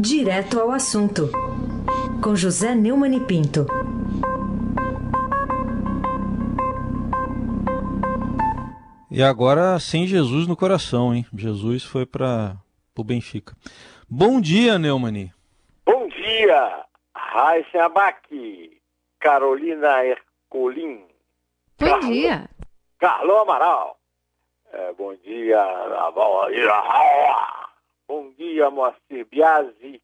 Direto ao assunto, com José Neumann e Pinto. E agora sem Jesus no coração, hein? Jesus foi para o Benfica. Bom dia, Neumani. Bom dia, Raíssa Abac, Carolina Ercolim. Bom Carlo, dia. Carlão Amaral. É, bom dia, dia. Bom dia, Moacir Biasi,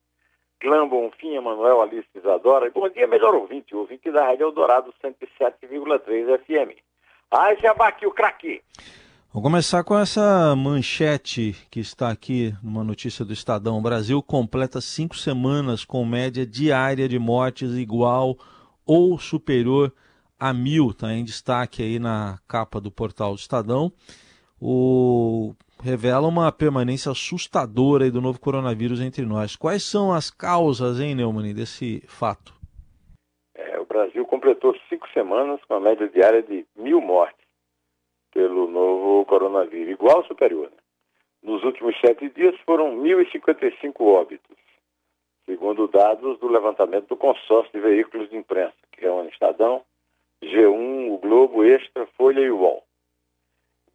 Clã Bonfim, Emanuel Alice Isadora. Bom dia, melhor ouvinte, ouvinte da Rádio Eldorado 107,3 FM. Ai, Jabaqui, o craque. Vou começar com essa manchete que está aqui numa notícia do Estadão. O Brasil completa cinco semanas com média diária de mortes igual ou superior a mil. Está em destaque aí na capa do portal do Estadão. O revela uma permanência assustadora do novo coronavírus entre nós. Quais são as causas, hein, Neumann, desse fato? É, o Brasil completou cinco semanas com a média diária de mil mortes pelo novo coronavírus, igual ou superior. Né? Nos últimos sete dias foram 1.055 óbitos, segundo dados do levantamento do consórcio de veículos de imprensa, que é o Estadão, G1, o Globo, Extra, Folha e UOL.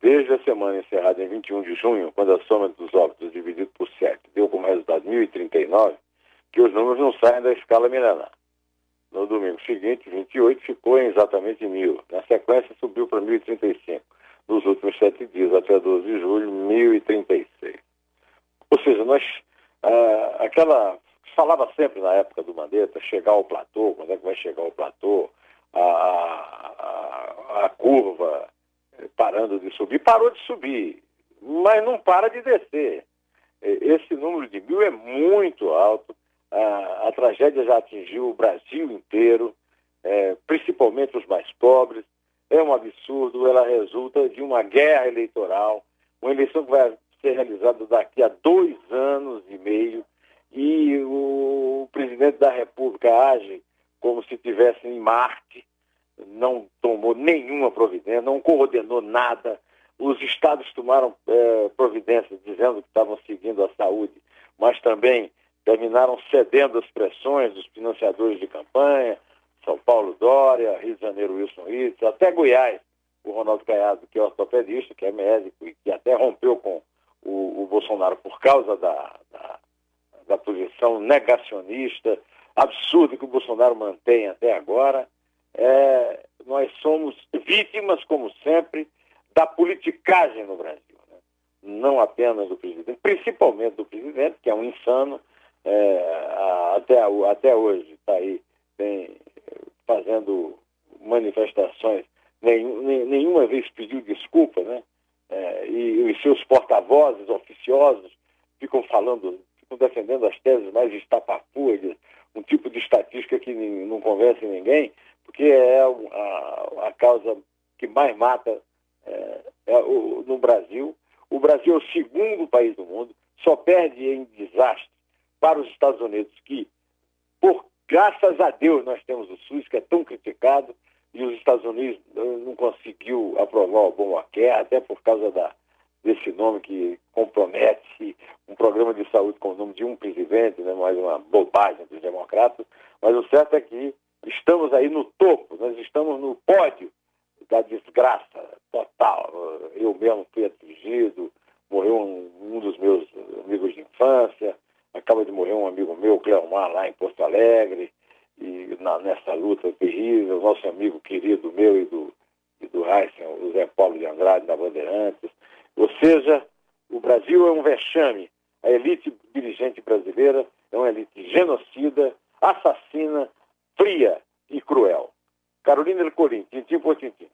Desde a semana encerrada em 21 de junho, quando a soma dos óbitos dividido por 7 deu como resultado 1.039, que os números não saem da escala milenar. No domingo seguinte, 28, ficou em exatamente 1.000. Na sequência, subiu para 1.035. Nos últimos sete dias, até 12 de julho, 1.036. Ou seja, nós, ah, aquela, falava sempre na época do Mandetta, chegar ao platô, quando é que vai chegar ao platô, a, a, a curva parando de subir, parou de subir, mas não para de descer. Esse número de mil é muito alto, a, a tragédia já atingiu o Brasil inteiro, é, principalmente os mais pobres. É um absurdo, ela resulta de uma guerra eleitoral, uma eleição que vai ser realizada daqui a dois anos e meio, e o presidente da República age como se estivesse em Marte, não tomou nenhuma providência, não coordenou nada. Os estados tomaram é, providências dizendo que estavam seguindo a saúde, mas também terminaram cedendo às pressões dos financiadores de campanha, São Paulo Dória, Rio de Janeiro Wilson Ritz, até Goiás, o Ronaldo Caiado, que é ortopedista, que é médico e que até rompeu com o, o Bolsonaro por causa da, da, da posição negacionista absurda que o Bolsonaro mantém até agora é, nós somos vítimas, como sempre, da politicagem no Brasil. Né? Não apenas do presidente, principalmente do presidente, que é um insano, é, até, até hoje está aí tem, fazendo manifestações, nenhum, nenhuma vez pediu desculpa, né? É, e os seus porta-vozes oficiosos ficam falando, ficam defendendo as teses mais estapafúrdias, um tipo de estatística que não convence ninguém, porque é a, a causa que mais mata é, é o, no Brasil. O Brasil é o segundo país do mundo, só perde em desastre para os Estados Unidos, que, por graças a Deus, nós temos o SUS, que é tão criticado, e os Estados Unidos não conseguiu aprovar o Obamacare, até por causa da, desse nome que compromete um programa de saúde com o nome de um presidente, né, mais uma bobagem dos democratas, mas o certo é que estamos aí no topo, nós estamos no pódio da desgraça total. Eu mesmo fui atingido, morreu um, um dos meus amigos de infância, acaba de morrer um amigo meu, Cleomar, lá em Porto Alegre, e na, nessa luta terrível, nosso amigo querido meu e do, e do Heisen, o Zé Paulo de Andrade, da Bandeirantes. Ou seja, o Brasil é um vexame. A elite dirigente brasileira é uma elite genocida, assassina, fria e cruel. Carolina del Corim, tintim por tintim.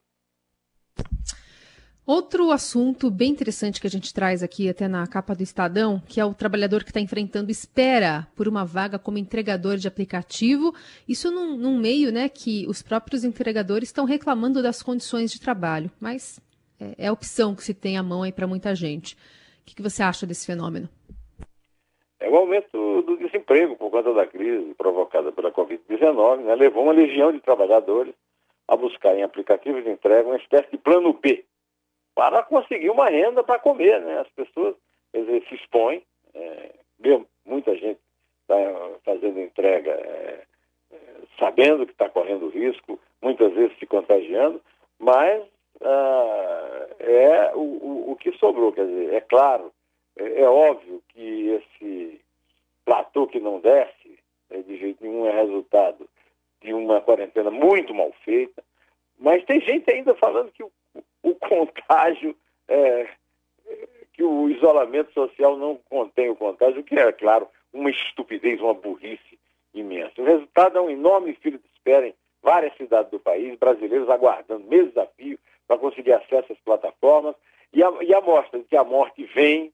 Outro assunto bem interessante que a gente traz aqui até na capa do Estadão, que é o trabalhador que está enfrentando espera por uma vaga como entregador de aplicativo. Isso num, num meio né, que os próprios entregadores estão reclamando das condições de trabalho, mas é, é a opção que se tem à mão aí para muita gente. O que, que você acha desse fenômeno? É o aumento desemprego por conta da crise provocada pela Covid-19 né, levou uma legião de trabalhadores a buscar em aplicativos de entrega uma espécie de plano B para conseguir uma renda para comer. Né? As pessoas dizer, se expõem, é, muita gente está fazendo entrega é, é, sabendo que está correndo risco, muitas vezes se contagiando, mas ah, é o, o, o, que sobrou. Quer dizer, é claro, é, é óbvio que esse platô que não desce, né, de jeito nenhum é resultado de uma quarentena muito mal feita, mas tem gente ainda falando que o, o contágio, é, que o isolamento social não contém o contágio, o que é, claro, uma estupidez, uma burrice imensa. O resultado é um enorme filho de espera em várias cidades do país, brasileiros aguardando meses a fio para conseguir acesso às plataformas, e a, e a mostra de que a morte vem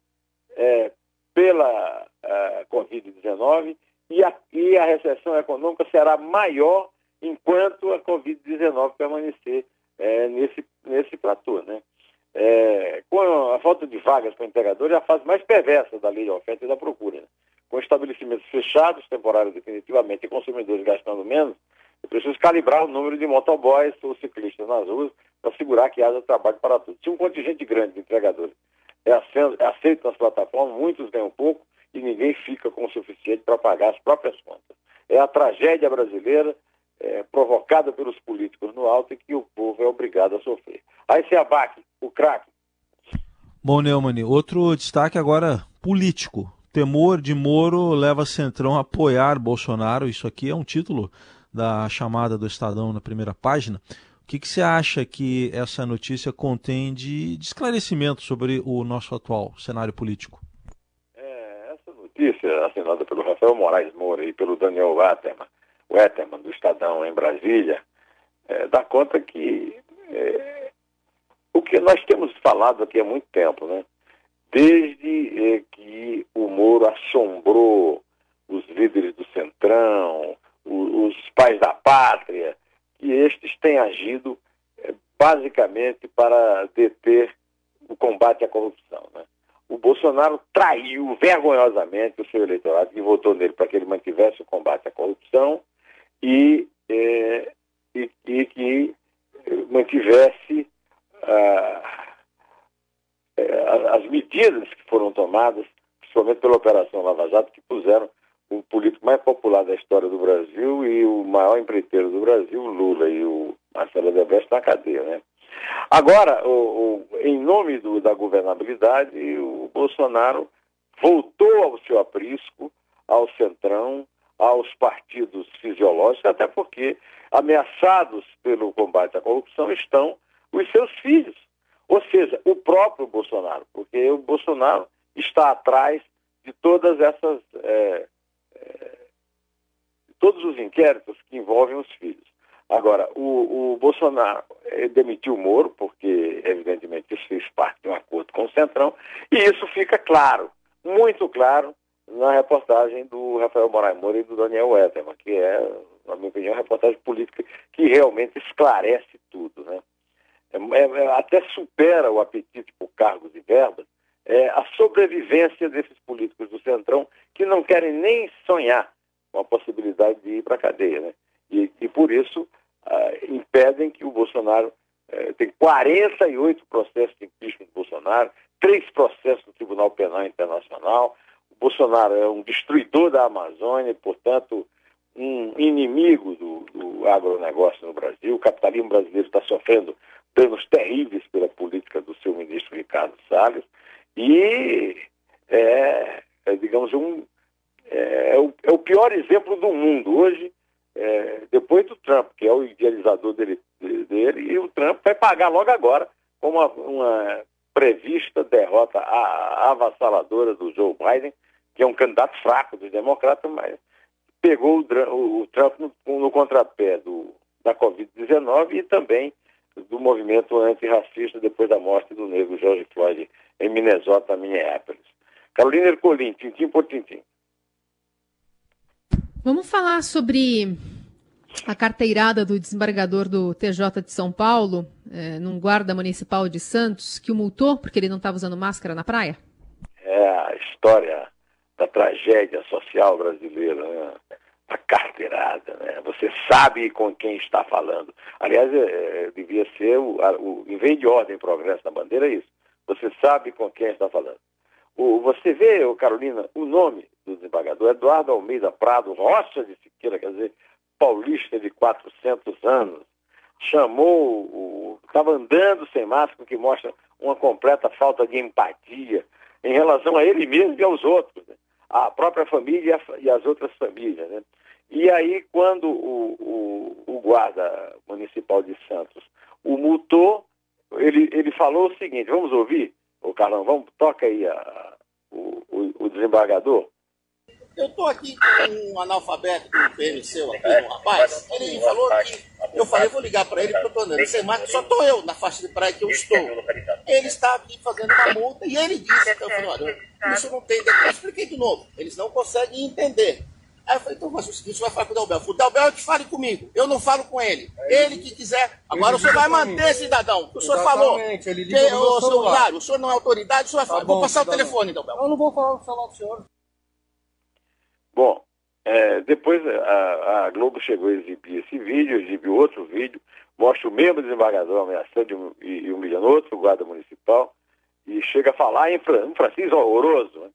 é, pela uh, Covid-19 e a, e a recessão econômica será maior enquanto a Covid-19 permanecer é, nesse, nesse platô. Né? É, com a falta de vagas para empregadores, é a fase mais perversa da lei de oferta e da procura. Né? Com estabelecimentos fechados, temporários definitivamente, e consumidores gastando menos, é preciso calibrar o número de motoboys ou ciclistas nas ruas para assegurar que haja trabalho para todos. Se um contingente grande de entregadores é aceito nas plataformas, muitos ganham pouco e ninguém fica com o suficiente para pagar as próprias contas. É a tragédia brasileira é, provocada pelos políticos no alto e que o povo é obrigado a sofrer. Aí se abaque, o craque. Bom, Neumann, outro destaque agora político. Temor de Moro leva Centrão a apoiar Bolsonaro. Isso aqui é um título da chamada do Estadão na primeira página. Que, que você acha que essa notícia contém de, de esclarecimento sobre o nosso atual cenário político? É, essa notícia, assinada pelo Rafael Moraes Moura e pelo Daniel Waterman, Wetterman, do Estadão, em Brasília, é, dá conta que é, o que nós temos falado aqui há muito tempo, né? Desde é, que o Moro assombrou os líderes do Centrão, os, os pais da pátria, que estes têm agido é, basicamente para deter o combate à corrupção, né? o Bolsonaro traiu vergonhosamente o seu eleitorado que votou nele para que ele mantivesse o combate à corrupção e, é, e, e que mantivesse ah, as medidas que foram tomadas, principalmente pela Operação Lava Jato, que puseram o político mais popular da história do Brasil e o maior empreiteiro do Brasil, Lula e o Marcelo Odebrecht na cadeia, né? Agora, o, o, em nome do, da governabilidade, o Bolsonaro voltou ao seu aprisco, ao centrão, aos partidos fisiológicos, até porque ameaçados pelo combate à corrupção estão os seus filhos. Ou seja, o próprio Bolsonaro, porque o Bolsonaro está atrás de todas essas. É, é, todos os inquéritos que envolvem os filhos. Agora, o, o Bolsonaro é, demitiu o Moro, porque, evidentemente, isso fez parte de um acordo com o Centrão, e isso fica claro, muito claro, na reportagem do Rafael Moraes Moura e do Daniel Wetterman, que é, na minha opinião, uma reportagem política que realmente esclarece tudo. Né? É, é, até supera o apetite por cargos e verbas é, a sobrevivência desses políticos do Centrão que não querem nem sonhar com a possibilidade de ir para a cadeia. Né? E, e por isso ah, impedem que o Bolsonaro eh, tem 48 processos de impeachment do Bolsonaro, três processos no Tribunal Penal Internacional, Bolsonaro é um destruidor da Amazônia, portanto, um inimigo do, do agronegócio no Brasil. O capitalismo brasileiro está sofrendo danos terríveis pela política do seu ministro Ricardo Salles. E é, é digamos, um, é, é, o, é, o, pior exemplo do mundo. Hoje, é, depois do Trump, que é o idealizador dele, dele, e o Trump vai pagar logo agora com uma, uma prevista derrota avassaladora do Joe Biden, que é um candidato fraco dos democratas, mas pegou o, o Trump no, no, contrapé do, da Covid-19 e também do movimento antirracista depois da morte do negro George Floyd em Minnesota, Minneapolis. Carolina Ercolim, tintim por tintim. Vamos falar sobre a carteirada do desembargador do TJ de São Paulo, é, num guarda municipal de Santos, que o multou porque ele não estava usando máscara na praia? É a história da tragédia social brasileira, né? a carteirada, né? Você sabe com quem está falando. Aliás, é, é, devia ser, o, o, em vez de ordem e progresso na bandeira, é isso. Você sabe com quem está falando. O, você vê, Carolina, o nome do desembargador, Eduardo Almeida Prado Rocha de Siqueira, quer dizer, paulista de 400 anos, chamou, estava andando sem máscara, que mostra uma completa falta de empatia em relação a ele mesmo e aos outros, né? a própria família e as outras famílias. Né? E aí, quando o, o, o, guarda municipal de Santos o multou, ele, ele falou o seguinte, vamos ouvir? O Carlão, vamos, toca aí a, o, o, o desembargador. Eu estou aqui com um analfabeto do PMC aqui, um rapaz. Ele falou que. Eu falei, vou ligar para ele, porque eu andando sem só estou eu na faixa de praia que eu estou. Ele está aqui fazendo uma multa e ele disse que eu falei, olha, isso não tem. Eu expliquei de novo. Eles não conseguem entender. Aí eu falei, então faz o seguinte, você vai falar com o Dalbel. O Dalbel é que fale comigo. Eu não falo com ele. Ele que quiser. Agora o senhor vai manter, cidadão. O senhor falou. Ele que, o, senhor, o senhor não é autoridade, o senhor vai falar. Vou passar o telefone, Dalbel. Eu não vou falar o celular do senhor. Bom, é, depois a, a, Globo chegou a exibir esse vídeo, exibiu outro vídeo, mostra o mesmo desembargador ameaçando e, e humilhando outro guarda municipal, e chega a falar em um francês horroroso. Né?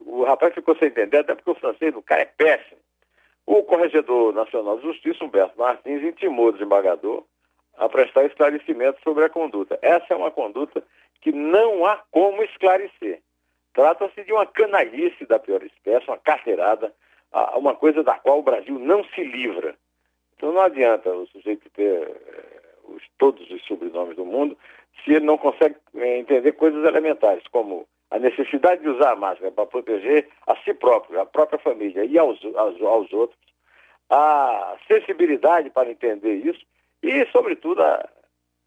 O rapaz ficou sem entender, até porque o francês do cara é péssimo. O Corregedor Nacional de Justiça, Humberto Martins, intimou o desembargador a prestar esclarecimento sobre a conduta. Essa é uma conduta que não há como esclarecer. Trata-se de uma canalice da pior espécie, uma carteirada, uma coisa da qual o Brasil não se livra. Então não adianta o sujeito ter eh, os, todos os sobrenomes do mundo se ele não consegue eh, entender coisas elementares, como a necessidade de usar a máscara para proteger a si próprio, a própria família e aos, aos, aos outros, a sensibilidade para entender isso e, sobretudo, a,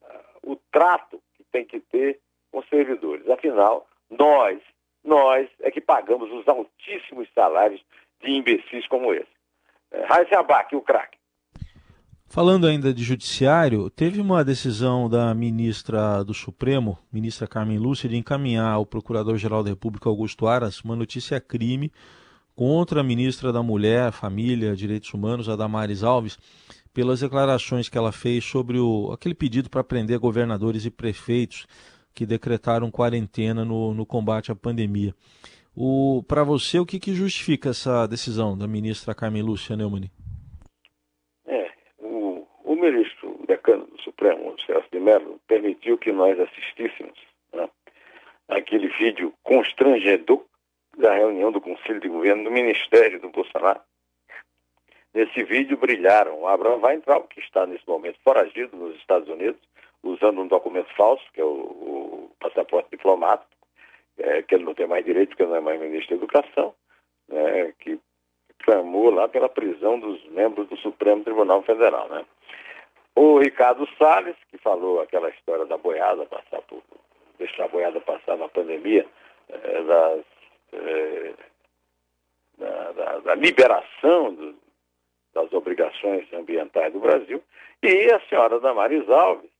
a, o trato que tem que ter com os servidores. Afinal, nós, nós é que pagamos os altíssimos salários de imbecis como esse. É, Raíssa Abac, o craque. Falando ainda de judiciário, teve uma decisão da ministra do Supremo, ministra Carmen Lúcia, de encaminhar ao Procurador-Geral da República, Augusto Aras, uma notícia crime contra a ministra da Mulher, Família, Direitos Humanos, a Damares Alves, pelas declarações que ela fez sobre o, aquele pedido para prender governadores e prefeitos que decretaram quarentena no, no combate à pandemia. Para você, o que, que justifica essa decisão da ministra Carmen Lúcia Neumann? É, o, o ministro o decano do Supremo, Celso de Mello, permitiu que nós assistíssemos né, aquele vídeo constrangedor da reunião do Conselho de Governo do Ministério do Bolsonaro. Nesse vídeo brilharam Abraham Weintraub, que está nesse momento foragido nos Estados Unidos, usando um documento falso, que é o, o passaporte diplomático, é, que ele não tem mais direito, porque não é mais ministro da Educação, né, que clamou lá pela prisão dos membros do Supremo Tribunal Federal. Né? O Ricardo Salles, que falou aquela história da boiada passar por, deixar a boiada passar na pandemia, é, das, é, da, da, da, liberação do, das obrigações ambientais do Brasil, e a senhora Damaris Alves,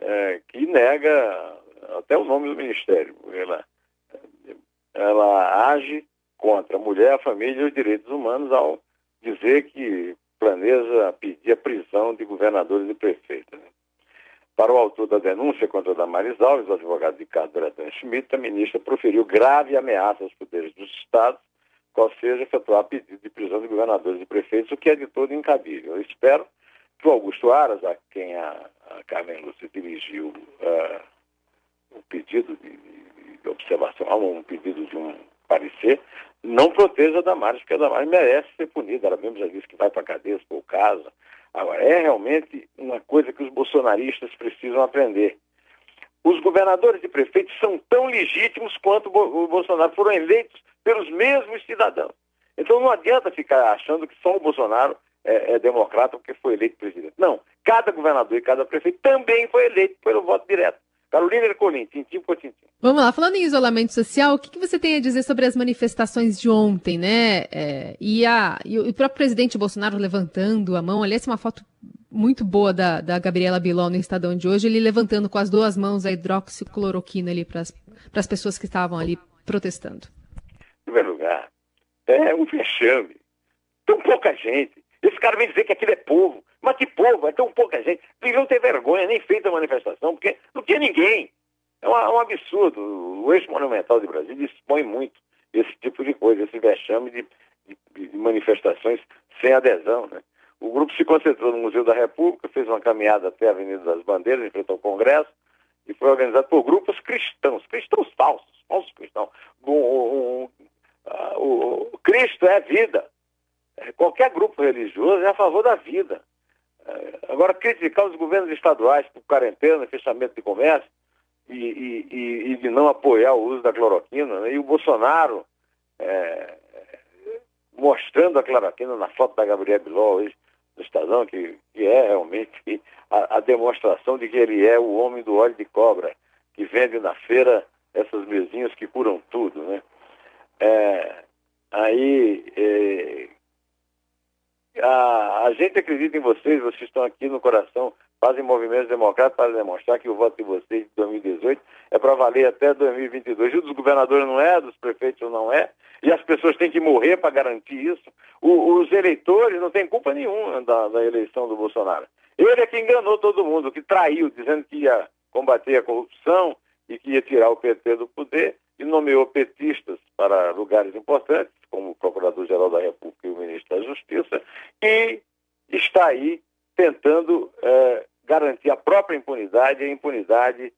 é, que nega até o nome do ministério. Ela ela age contra a mulher, a família e os direitos humanos ao dizer que planeja pedir a prisão de governadores e prefeitos. Né? Para o autor da denúncia contra a Damaris Alves, o advogado Ricardo Bretan Schmidt, a ministra proferiu grave ameaça aos poderes dos estados, qual seja efetuar pedido de prisão de governadores e prefeitos, o que é de todo incabível. Eu espero que o Augusto Aras, a quem a, a Carmen Lúcia dirigiu uh, o pedido de, de observação, há um pedido de um parecer, não proteja a Damares, porque a Damares merece ser punida. Ela mesmo já disse que vai para a cadeia se for o caso. Agora, é realmente uma coisa que os bolsonaristas precisam aprender. Os governadores e prefeitos são tão legítimos quanto o Bolsonaro foram eleitos pelos mesmos cidadãos. Então não adianta ficar achando que só o Bolsonaro é, é democrata porque foi eleito presidente. Não, cada governador e cada prefeito também foi eleito pelo voto direto. Carolina Ercolim, tintim por tintim. Vamos lá, falando em isolamento social, o que, que, você tem a dizer sobre as manifestações de ontem, né? É, e, a, e o próprio presidente Bolsonaro levantando a mão, aliás, uma foto muito boa da, da Gabriela Biló no Estadão de hoje, ele levantando com as duas mãos a hidroxicloroquina ali para as pessoas que estavam ali protestando. Em primeiro lugar, é um vexame. Tão pouca gente. Esse cara vem dizer que aquilo é povo. Mas que povo, é tão pouca gente. Deviam ter vergonha, nem feito a manifestação, porque não tinha ninguém. É um, é um absurdo. O eixo monumental de Brasília expõe muito esse tipo de coisa, esse vexame de, de, de manifestações sem adesão. Né? o grupo se concentrou no Museu da República, fez uma caminhada até a Avenida das Bandeiras, em frente ao Congresso, e foi organizado por grupos cristãos, cristãos falsos, falsos cristãos. O, o, o, o Cristo é vida. É, qualquer grupo religioso é a favor da vida. É, agora, criticar os governos estaduais por quarentena, fechamento de comércio e, e, e de não apoiar o uso da cloroquina, né? e o Bolsonaro é, mostrando a cloroquina na foto da Gabriela Biló hoje no Estadão, que, que é realmente a, a, demonstração de que ele é o homem do óleo de cobra, que vende na feira essas mesinhas que curam tudo, né? É, aí é, a, a gente acredita em vocês, vocês estão aqui no coração, fazem movimentos democráticos para demonstrar que o voto de vocês de 2018 é para valer até 2022. O dos governadores não é, dos prefeitos não é, e as pessoas têm que morrer para garantir isso. O, os eleitores não têm culpa nenhuma da, da, eleição do Bolsonaro. Ele é que enganou todo mundo, que traiu, dizendo que ia combater a corrupção e que ia tirar o PT do poder, e nomeou petistas para lugares importantes, como Procurador-Geral da República e o Ministro da Justiça, e está aí tentando é, garantir a própria impunidade e a impunidade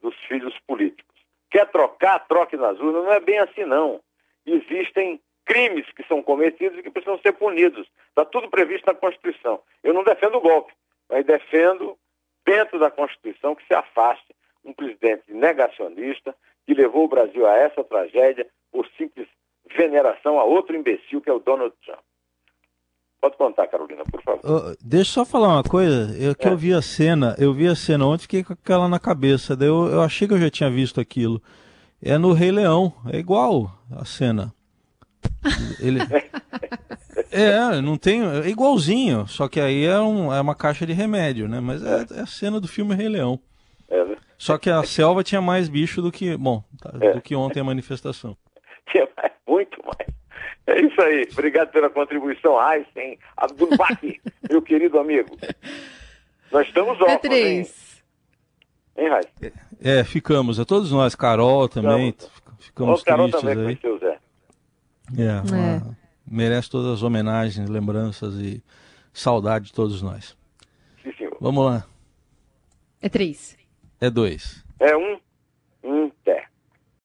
dos filhos políticos. Quer trocar, troque nas urnas. Não é bem assim, não. Existem crimes que são cometidos e que precisam ser punidos. Está tudo previsto na Constituição. Eu não defendo o golpe, mas defendo, dentro da Constituição, que se afaste um presidente negacionista que levou o Brasil a essa tragédia por simples veneração a outro imbecil que é o Donald Trump. Pode contar, Carolina, por favor. Uh, deixa eu só falar uma coisa. Eu que é. eu vi a cena, eu vi a cena ontem, fiquei com aquela na cabeça. Daí eu, eu achei que eu já tinha visto aquilo. É no Rei Leão, é igual a cena. Ele... é, não tem. É igualzinho, só que aí é, um, é uma caixa de remédio, né? Mas é, é a cena do filme Rei Leão. É, né? Só que a selva tinha mais bicho do que. Bom, é. do que ontem a manifestação. Tinha mais, muito mais. É isso aí. Obrigado pela contribuição, Einstein, Abdul Baki, meu querido amigo. Nós estamos órfãos, é três. hein? Hein, É, ficamos. A todos nós, Carol também. Ficamos oh, Carol tristes também aí. Conheceu, Zé. É, uma... merece todas as homenagens, lembranças e saudade de todos nós. Sim, senhor. Vamos lá. É três. É dois. É um. Um, pé.